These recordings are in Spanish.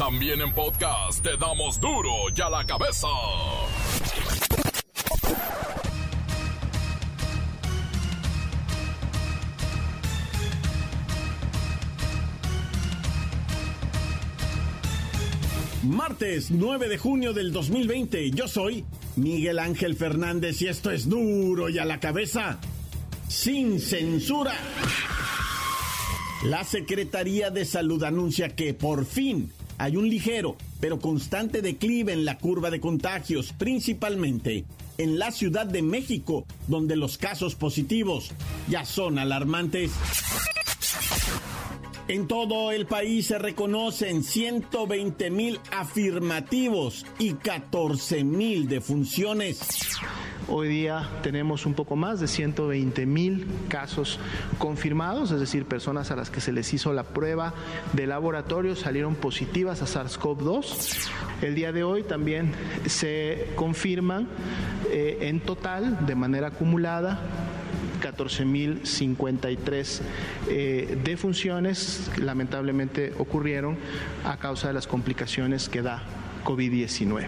También en podcast te damos duro y a la cabeza. Martes 9 de junio del 2020. Yo soy Miguel Ángel Fernández y esto es duro y a la cabeza. Sin censura. La Secretaría de Salud anuncia que por fin hay un ligero pero constante declive en la curva de contagios, principalmente en la Ciudad de México, donde los casos positivos ya son alarmantes. En todo el país se reconocen 120 mil afirmativos y 14 mil defunciones. Hoy día tenemos un poco más de 120 mil casos confirmados, es decir, personas a las que se les hizo la prueba de laboratorio salieron positivas a SARS-CoV-2. El día de hoy también se confirman eh, en total, de manera acumulada, 14.053 eh, defunciones lamentablemente ocurrieron a causa de las complicaciones que da COVID-19.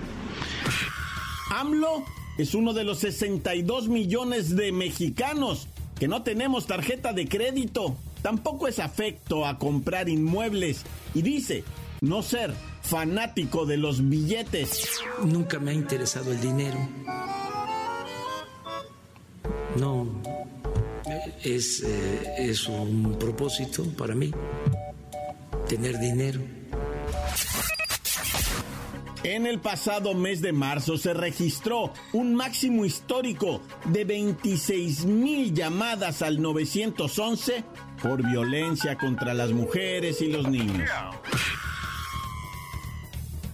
AMLO es uno de los 62 millones de mexicanos que no tenemos tarjeta de crédito. Tampoco es afecto a comprar inmuebles y dice no ser fanático de los billetes. Nunca me ha interesado el dinero. No, es, eh, es un propósito para mí, tener dinero. En el pasado mes de marzo se registró un máximo histórico de 26 mil llamadas al 911 por violencia contra las mujeres y los niños.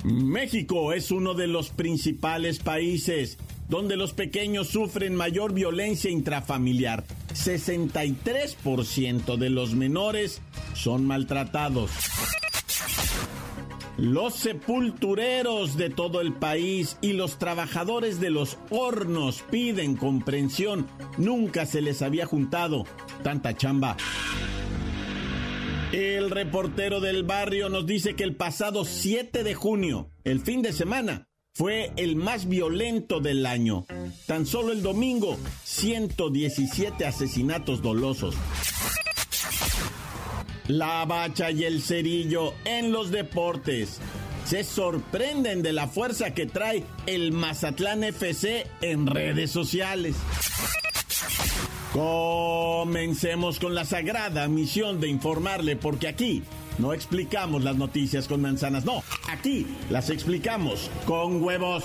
México es uno de los principales países donde los pequeños sufren mayor violencia intrafamiliar. 63% de los menores son maltratados. Los sepultureros de todo el país y los trabajadores de los hornos piden comprensión. Nunca se les había juntado tanta chamba. El reportero del barrio nos dice que el pasado 7 de junio, el fin de semana, fue el más violento del año. Tan solo el domingo, 117 asesinatos dolosos. La bacha y el cerillo en los deportes. Se sorprenden de la fuerza que trae el Mazatlán FC en redes sociales. Comencemos con la sagrada misión de informarle porque aquí no explicamos las noticias con manzanas, no, aquí las explicamos con huevos.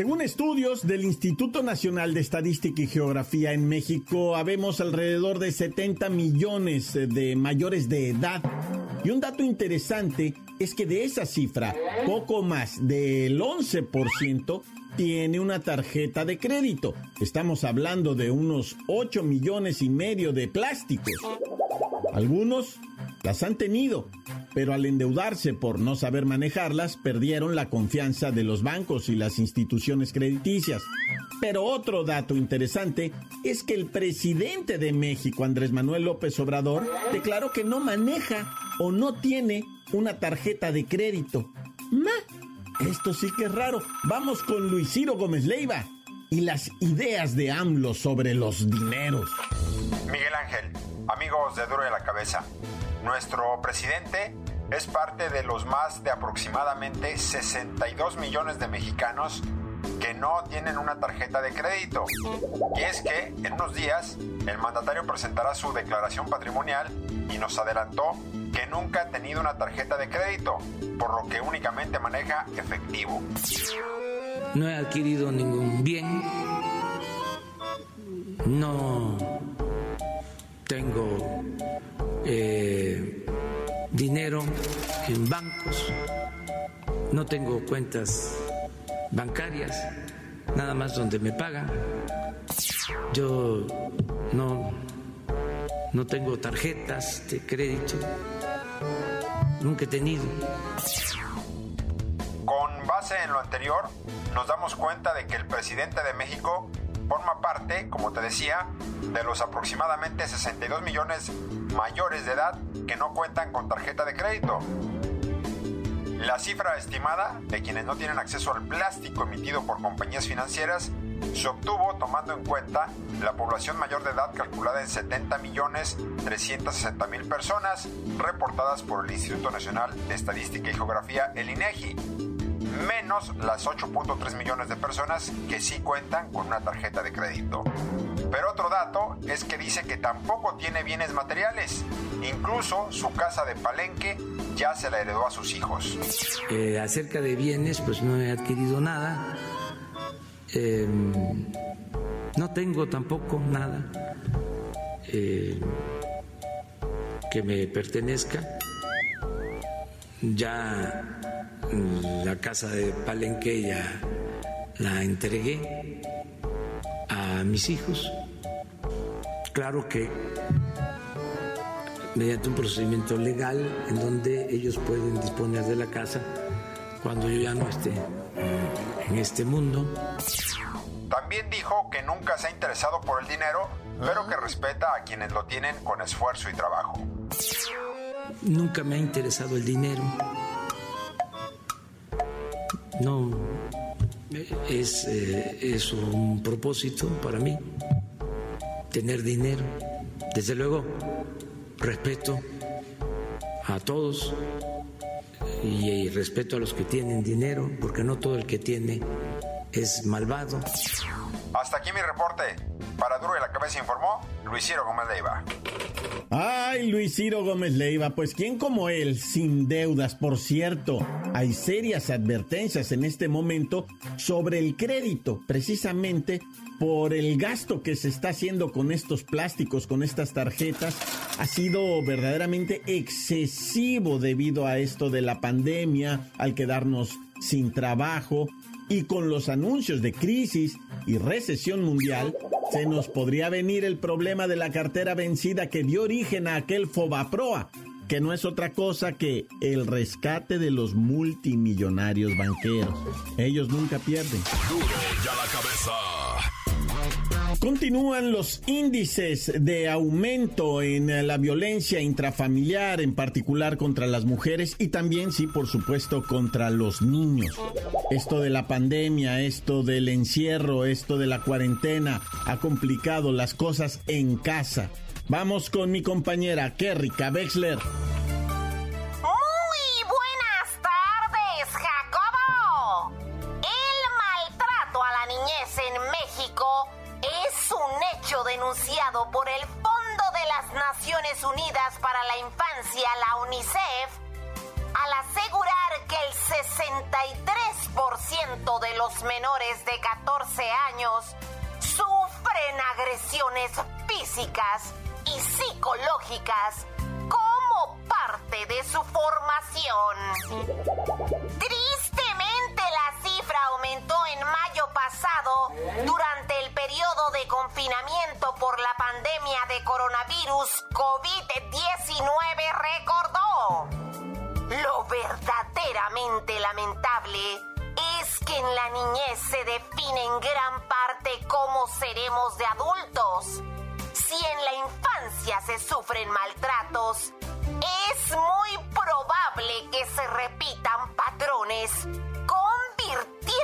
Según estudios del Instituto Nacional de Estadística y Geografía en México, habemos alrededor de 70 millones de mayores de edad. Y un dato interesante es que de esa cifra, poco más del 11% tiene una tarjeta de crédito. Estamos hablando de unos 8 millones y medio de plásticos. Algunos las han tenido, pero al endeudarse por no saber manejarlas, perdieron la confianza de los bancos y las instituciones crediticias. Pero otro dato interesante es que el presidente de México, Andrés Manuel López Obrador, declaró que no maneja o no tiene una tarjeta de crédito. Esto sí que es raro. Vamos con Luis Ciro Gómez Leiva y las ideas de AMLO sobre los dineros. Miguel Ángel, amigos de Duro de la Cabeza. Nuestro presidente es parte de los más de aproximadamente 62 millones de mexicanos que no tienen una tarjeta de crédito. Y es que en unos días el mandatario presentará su declaración patrimonial y nos adelantó que nunca ha tenido una tarjeta de crédito, por lo que únicamente maneja efectivo. No he adquirido ningún bien. No tengo eh, dinero en bancos. no tengo cuentas bancarias, nada más donde me pagan. Yo no, no tengo tarjetas de crédito, nunca he tenido. Con base en lo anterior, nos damos cuenta de que el presidente de México forma parte, como te decía, de los aproximadamente 62 millones mayores de edad que no cuentan con tarjeta de crédito. La cifra estimada de quienes no tienen acceso al plástico emitido por compañías financieras se obtuvo tomando en cuenta la población mayor de edad calculada en 70 millones 360 mil personas reportadas por el Instituto Nacional de Estadística y Geografía, el INEGI, menos las 8.3 millones de personas que sí cuentan con una tarjeta de crédito. Pero otro dato es que dice que tampoco tiene bienes materiales. Incluso su casa de Palenque ya se la heredó a sus hijos. Eh, acerca de bienes, pues no he adquirido nada. Eh, no tengo tampoco nada eh, que me pertenezca. Ya la casa de Palenque ya la entregué a mis hijos. Claro que mediante un procedimiento legal en donde ellos pueden disponer de la casa cuando yo ya no esté en este mundo. También dijo que nunca se ha interesado por el dinero, pero que respeta a quienes lo tienen con esfuerzo y trabajo. Nunca me ha interesado el dinero. No es, eh, es un propósito para mí tener dinero. Desde luego, respeto a todos y respeto a los que tienen dinero, porque no todo el que tiene es malvado. Hasta aquí mi reporte. Para Duro y la Cabeza informó Luis Ciro Gómez Leiva. Ay, Luis Ciro Gómez Leiva, pues ¿quién como él, sin deudas? Por cierto, hay serias advertencias en este momento sobre el crédito, precisamente por el gasto que se está haciendo con estos plásticos, con estas tarjetas, ha sido verdaderamente excesivo debido a esto de la pandemia, al quedarnos sin trabajo y con los anuncios de crisis y recesión mundial, se nos podría venir el problema de la cartera vencida que dio origen a aquel Fobaproa, que no es otra cosa que el rescate de los multimillonarios banqueros. Ellos nunca pierden. Ya la cabeza. Continúan los índices de aumento en la violencia intrafamiliar, en particular contra las mujeres y también, sí, por supuesto, contra los niños. Esto de la pandemia, esto del encierro, esto de la cuarentena ha complicado las cosas en casa. Vamos con mi compañera Kerry Wexler. Por el Fondo de las Naciones Unidas para la Infancia, la UNICEF, al asegurar que el 63% de los menores de 14 años sufren agresiones físicas y psicológicas como parte de su formación. Durante el periodo de confinamiento por la pandemia de coronavirus COVID-19 recordó. Lo verdaderamente lamentable es que en la niñez se define en gran parte cómo seremos de adultos. Si en la infancia se sufren maltratos, es muy probable que se repitan patrones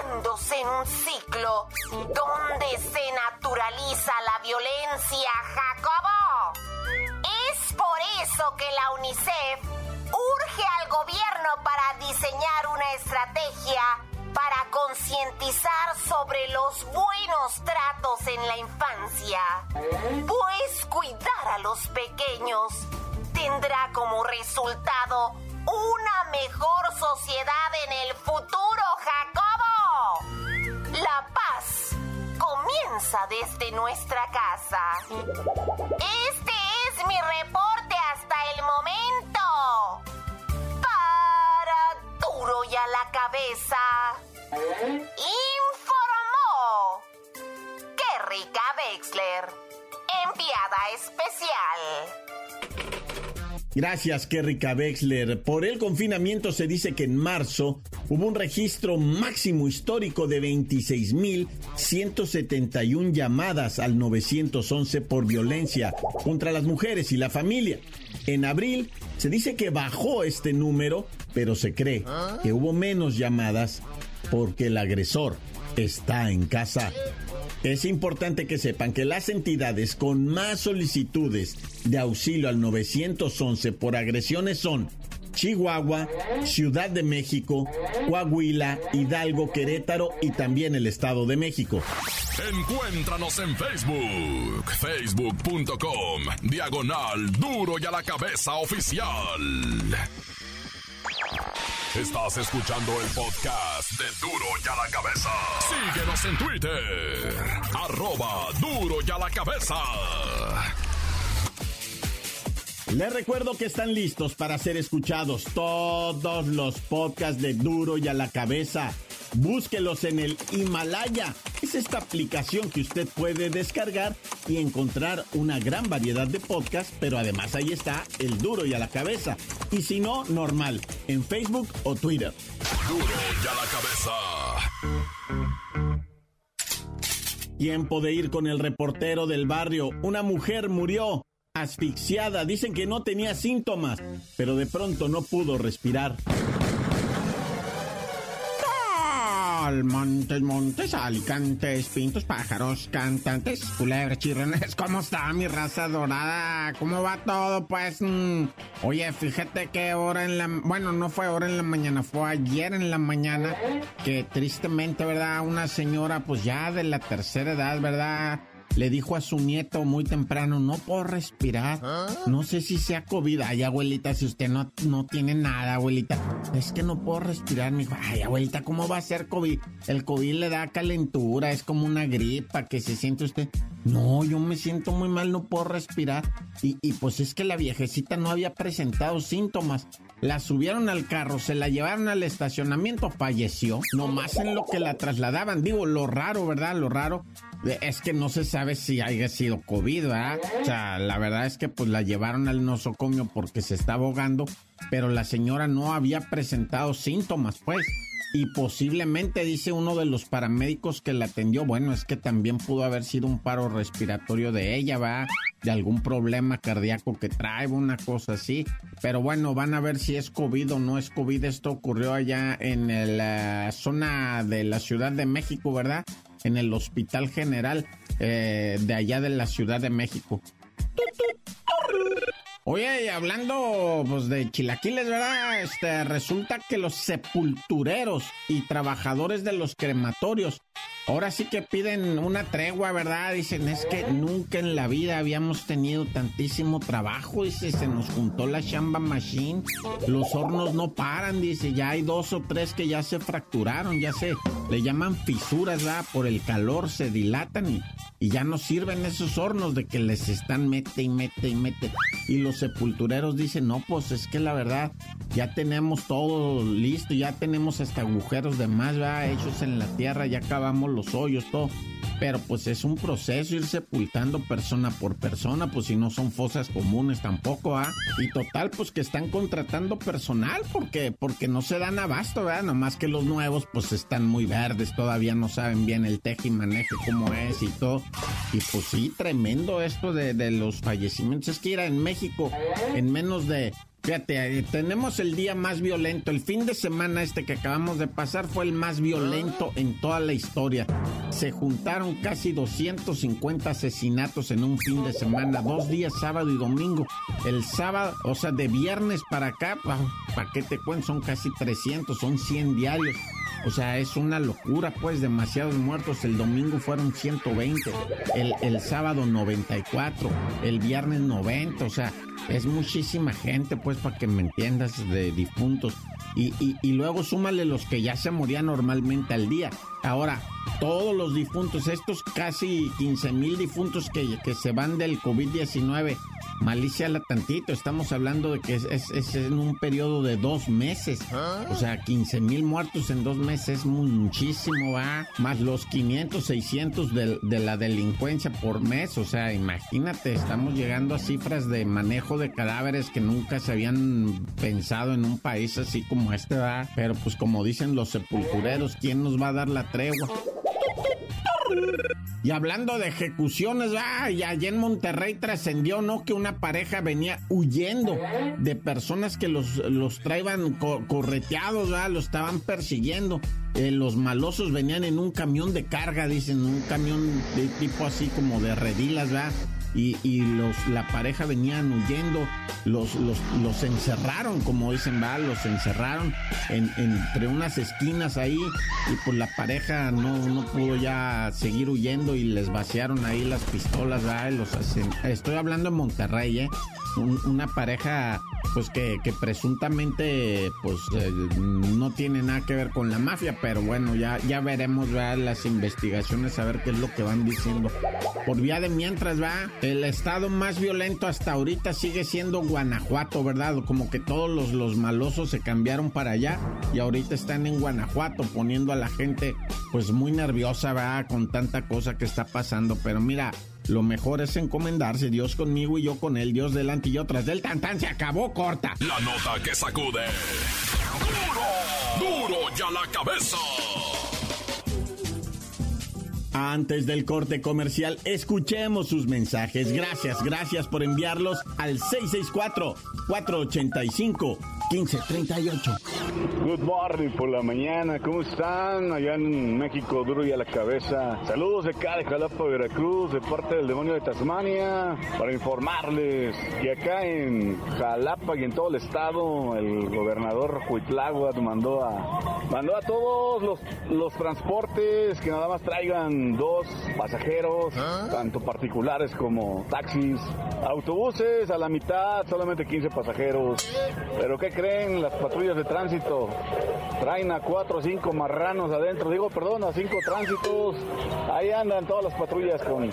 en un ciclo donde se naturaliza la violencia, Jacobo. Es por eso que la UNICEF urge al gobierno para diseñar una estrategia para concientizar sobre los buenos tratos en la infancia. Pues cuidar a los pequeños tendrá como resultado una mejor sociedad en el futuro, Jacobo. La paz comienza desde nuestra casa. Este es mi reporte hasta el momento. Para duro y a la cabeza informó que Rica Wexler, enviada especial. Gracias, Kerrika Wexler. Por el confinamiento se dice que en marzo hubo un registro máximo histórico de 26.171 llamadas al 911 por violencia contra las mujeres y la familia. En abril se dice que bajó este número, pero se cree que hubo menos llamadas porque el agresor está en casa. Es importante que sepan que las entidades con más solicitudes de auxilio al 911 por agresiones son Chihuahua, Ciudad de México, Coahuila, Hidalgo, Querétaro y también el Estado de México. Encuéntranos en Facebook, facebook.com, diagonal duro y a la cabeza oficial. Estás escuchando el podcast de Duro y a la Cabeza. Síguenos en Twitter. Arroba Duro y a la Cabeza. Les recuerdo que están listos para ser escuchados todos los podcasts de Duro y a la Cabeza. Búsquelos en el Himalaya. Es esta aplicación que usted puede descargar y encontrar una gran variedad de podcasts, pero además ahí está el duro y a la cabeza. Y si no, normal, en Facebook o Twitter. Duro y a la Cabeza. Tiempo de ir con el reportero del barrio. Una mujer murió asfixiada. Dicen que no tenía síntomas, pero de pronto no pudo respirar. Montes, montes, alicantes, pintos, pájaros, cantantes, culebras, chirrones. ¿Cómo está mi raza dorada? ¿Cómo va todo? Pues, mm, oye, fíjate que ahora en la... Bueno, no fue ahora en la mañana, fue ayer en la mañana que tristemente, ¿verdad? Una señora, pues ya de la tercera edad, ¿verdad? Le dijo a su nieto muy temprano, no puedo respirar. No sé si sea COVID. Ay, abuelita, si usted no, no tiene nada, abuelita. Es que no puedo respirar. Me dijo, ay, abuelita, ¿cómo va a ser COVID? El COVID le da calentura, es como una gripa que se siente usted. No, yo me siento muy mal, no puedo respirar. Y, y pues es que la viejecita no había presentado síntomas. La subieron al carro, se la llevaron al estacionamiento, falleció. Nomás en lo que la trasladaban. Digo, lo raro, ¿verdad? Lo raro es que no se sabe si haya sido COVID, ¿verdad? O sea, la verdad es que pues la llevaron al nosocomio porque se está ahogando, pero la señora no había presentado síntomas, pues. Y posiblemente, dice uno de los paramédicos que la atendió, bueno, es que también pudo haber sido un paro respiratorio de ella, va, de algún problema cardíaco que trae, una cosa así. Pero bueno, van a ver si es COVID o no es COVID. Esto ocurrió allá en la zona de la Ciudad de México, ¿verdad? En el Hospital General eh, de allá de la Ciudad de México. Oye, hablando pues de chilaquiles, ¿verdad? Este resulta que los sepultureros y trabajadores de los crematorios ahora sí que piden una tregua, ¿verdad? Dicen, es que nunca en la vida habíamos tenido tantísimo trabajo, dice, se nos juntó la chamba machine, los hornos no paran, dice, ya hay dos o tres que ya se fracturaron, ya se le llaman fisuras, ¿verdad? Por el calor se dilatan y, y ya no sirven esos hornos de que les están mete y mete y mete. Y los sepultureros dicen, no, pues es que la verdad, ya tenemos todo listo, ya tenemos hasta agujeros de más, ¿verdad? Hechos en la tierra, ya acabamos los hoyos, todo. Pero pues es un proceso ir sepultando persona por persona, pues si no son fosas comunes tampoco, ¿ah? Y total, pues que están contratando personal porque, porque no se dan abasto, ¿verdad? Nomás que los nuevos pues están muy verdes, todavía no saben bien el teje y maneje cómo es y todo. Y pues sí, tremendo esto de, de los fallecimientos. Es que ir en México en menos de Fíjate, tenemos el día más violento. El fin de semana este que acabamos de pasar fue el más violento en toda la historia. Se juntaron casi 250 asesinatos en un fin de semana, dos días, sábado y domingo. El sábado, o sea, de viernes para acá, ¿para qué te cuento? Son casi 300, son 100 diarios. O sea, es una locura, pues, demasiados muertos. El domingo fueron 120, el, el sábado 94, el viernes 90, o sea, es muchísima gente, pues, para que me entiendas, de difuntos. Y, y, luego súmale los que ya se morían normalmente al día. Ahora, todos los difuntos, estos casi 15 mil difuntos que, que se van del COVID-19, malicia la tantito, estamos hablando de que es, es, en un periodo de dos meses. O sea, 15 mil muertos en dos meses es muchísimo, va. Más los 500, 600 de, de la delincuencia por mes. O sea, imagínate, estamos llegando a cifras de manejo de cadáveres que nunca se habían pensado en un país así como este, va. Pero pues como dicen los sepultureros, ¿quién nos va a dar la Y hablando de ejecuciones, y allá en Monterrey trascendió, ¿no? Que una pareja venía huyendo de personas que los, los traían correteados, ¿verdad? Los estaban persiguiendo. Eh, los malosos venían en un camión de carga, dicen, un camión de tipo así como de redilas. Y, los, la pareja venían huyendo, los, los, los encerraron, como dicen, va, los encerraron entre unas esquinas ahí y pues la pareja no, no pudo ya seguir huyendo y les vaciaron ahí las pistolas, va, los estoy hablando en Monterrey, ¿eh? una pareja pues que, presuntamente pues eh, no tiene nada que ver con la mafia, pero bueno, ya, ya veremos las investigaciones a ver qué es lo que van diciendo. Por vía de mientras va, el estado más violento hasta ahorita sigue siendo Guanajuato, ¿verdad? Como que todos los, los malosos se cambiaron para allá y ahorita están en Guanajuato poniendo a la gente pues muy nerviosa, va, con tanta cosa que está pasando, pero mira, lo mejor es encomendarse, Dios conmigo y yo con él, Dios delante y yo tras del tantán, se acabó corta. La nota que sacude. Duro, duro ya la cabeza. Antes del corte comercial, escuchemos sus mensajes. Gracias, gracias por enviarlos al 664 485 1538. Good morning por la mañana, ¿cómo están? Allá en México, duro y a la cabeza. Saludos de acá de Jalapa, Veracruz, de parte del demonio de Tasmania, para informarles que acá en Jalapa y en todo el estado, el gobernador Huitláhuac mandó a, mandó a todos los, los transportes que nada más traigan dos pasajeros, ¿Ah? tanto particulares como taxis, autobuses a la mitad, solamente 15 pasajeros. Pero ¿qué creen las patrullas de tránsito? Traen a cuatro o cinco marranos adentro, digo, perdón, a cinco tránsitos. Ahí andan todas las patrullas con,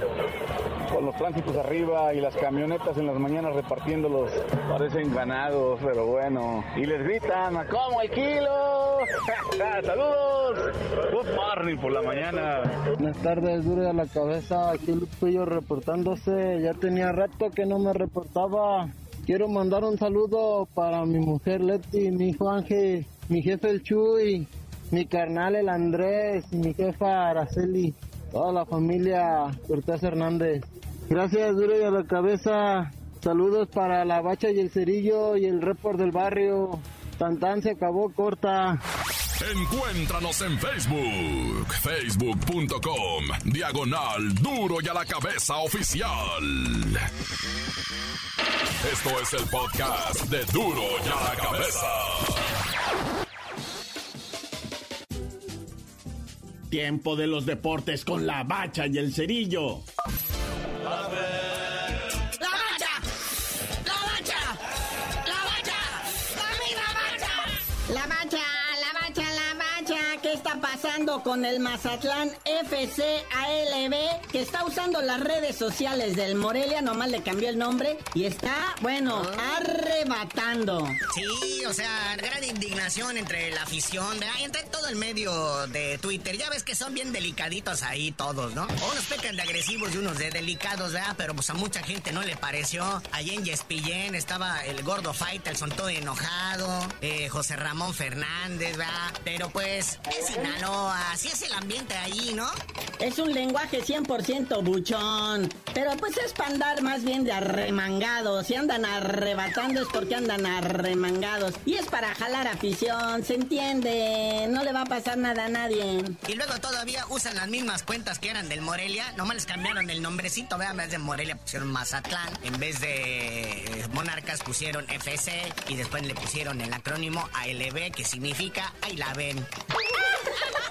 con los tránsitos arriba y las camionetas en las mañanas repartiéndolos. Parecen ganados, pero bueno. Y les gritan, ¿a cómo el kilo? ¡Saludos! Good morning por la mañana. Buenas tardes, duro a la cabeza. Aquí Lupillo reportándose. Ya tenía rato que no me reportaba. Quiero mandar un saludo para mi mujer Leti, mi hijo Ángel, mi jefe el Chuy, mi carnal el Andrés, mi jefa Araceli, toda la familia Cortés Hernández. Gracias, duro y a la cabeza. Saludos para la bacha y el cerillo y el report del barrio. Tantán se acabó corta. Encuéntranos en Facebook, facebook.com, diagonal duro y a la cabeza oficial. Esto es el podcast de duro y a la cabeza. Tiempo de los deportes con la bacha y el cerillo. Con el Mazatlán FC ALB, que está usando las redes sociales del Morelia, nomás le cambió el nombre, y está, bueno, ah. arrebatando. Sí, o sea, gran indignación entre la afición, ¿verdad? entre todo el medio de Twitter. Ya ves que son bien delicaditos ahí todos, ¿no? Unos pecan de agresivos y unos de delicados, ¿verdad? Pero pues a mucha gente no le pareció. Allí en Yespillén estaba el gordo Faitelson todo enojado, eh, José Ramón Fernández, ¿verdad? Pero pues es Sinaloa así es el ambiente ahí, ¿no? Es un lenguaje 100% buchón. Pero pues es para andar más bien de arremangados. Si andan arrebatando es porque andan arremangados. Y es para jalar afición, ¿se entiende? No le va a pasar nada a nadie. Y luego todavía usan las mismas cuentas que eran del Morelia. Nomás les cambiaron el nombrecito, vean, en vez de Morelia pusieron Mazatlán. En vez de eh, Monarcas pusieron FC. Y después le pusieron el acrónimo ALB, que significa ahí la ven.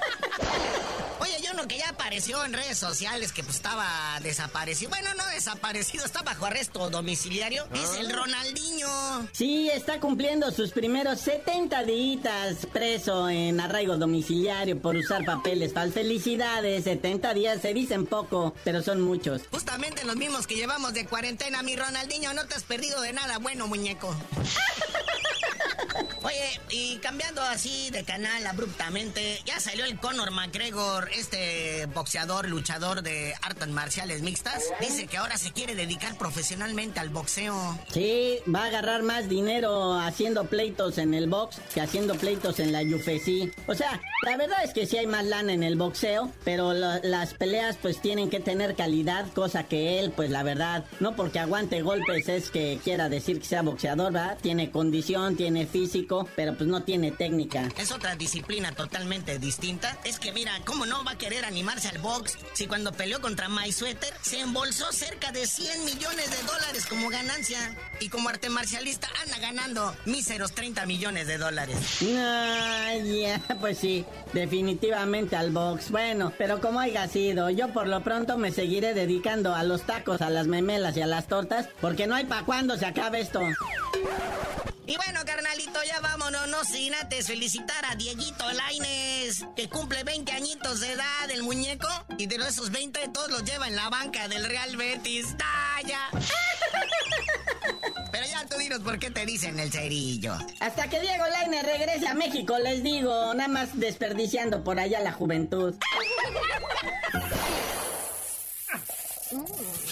Uno que ya apareció en redes sociales que pues estaba desaparecido. Bueno, no desaparecido, está bajo arresto domiciliario. Es el ah. Ronaldinho. Sí, está cumpliendo sus primeros 70 días preso en arraigo domiciliario por usar papeles falsos. Felicidades, 70 días se dicen poco, pero son muchos. Justamente los mismos que llevamos de cuarentena, mi Ronaldinho, no te has perdido de nada bueno, muñeco. Oye, y cambiando así de canal abruptamente, ya salió el Conor McGregor, este boxeador, luchador de artes marciales mixtas. Dice que ahora se quiere dedicar profesionalmente al boxeo. Sí, va a agarrar más dinero haciendo pleitos en el box que haciendo pleitos en la UFC. O sea, la verdad es que sí hay más lana en el boxeo, pero las peleas pues tienen que tener calidad, cosa que él, pues la verdad, no porque aguante golpes es que quiera decir que sea boxeador, ¿verdad? Tiene condición, tiene físico, pero pues no tiene técnica. Es otra disciplina totalmente distinta. Es que mira, ¿cómo no va a querer animarse al box si cuando peleó contra My Sweater se embolsó cerca de 100 millones de dólares como ganancia? Y como arte marcialista anda ganando míseros 30 millones de dólares. Ay, ya, pues sí, definitivamente al box. Bueno, pero como haya sido, yo por lo pronto me seguiré dedicando a los tacos, a las memelas y a las tortas, porque no hay para cuándo se acabe esto. Y bueno, carnalito, ya vámonos, no sin antes felicitar a Dieguito Laines, que cumple 20 añitos de edad, el muñeco, y de esos 20 todos los lleva en la banca del Real Betis. ¡Talla! Pero ya tú dinos por qué te dicen el cerillo. Hasta que Diego Laines regrese a México, les digo, nada más desperdiciando por allá la juventud.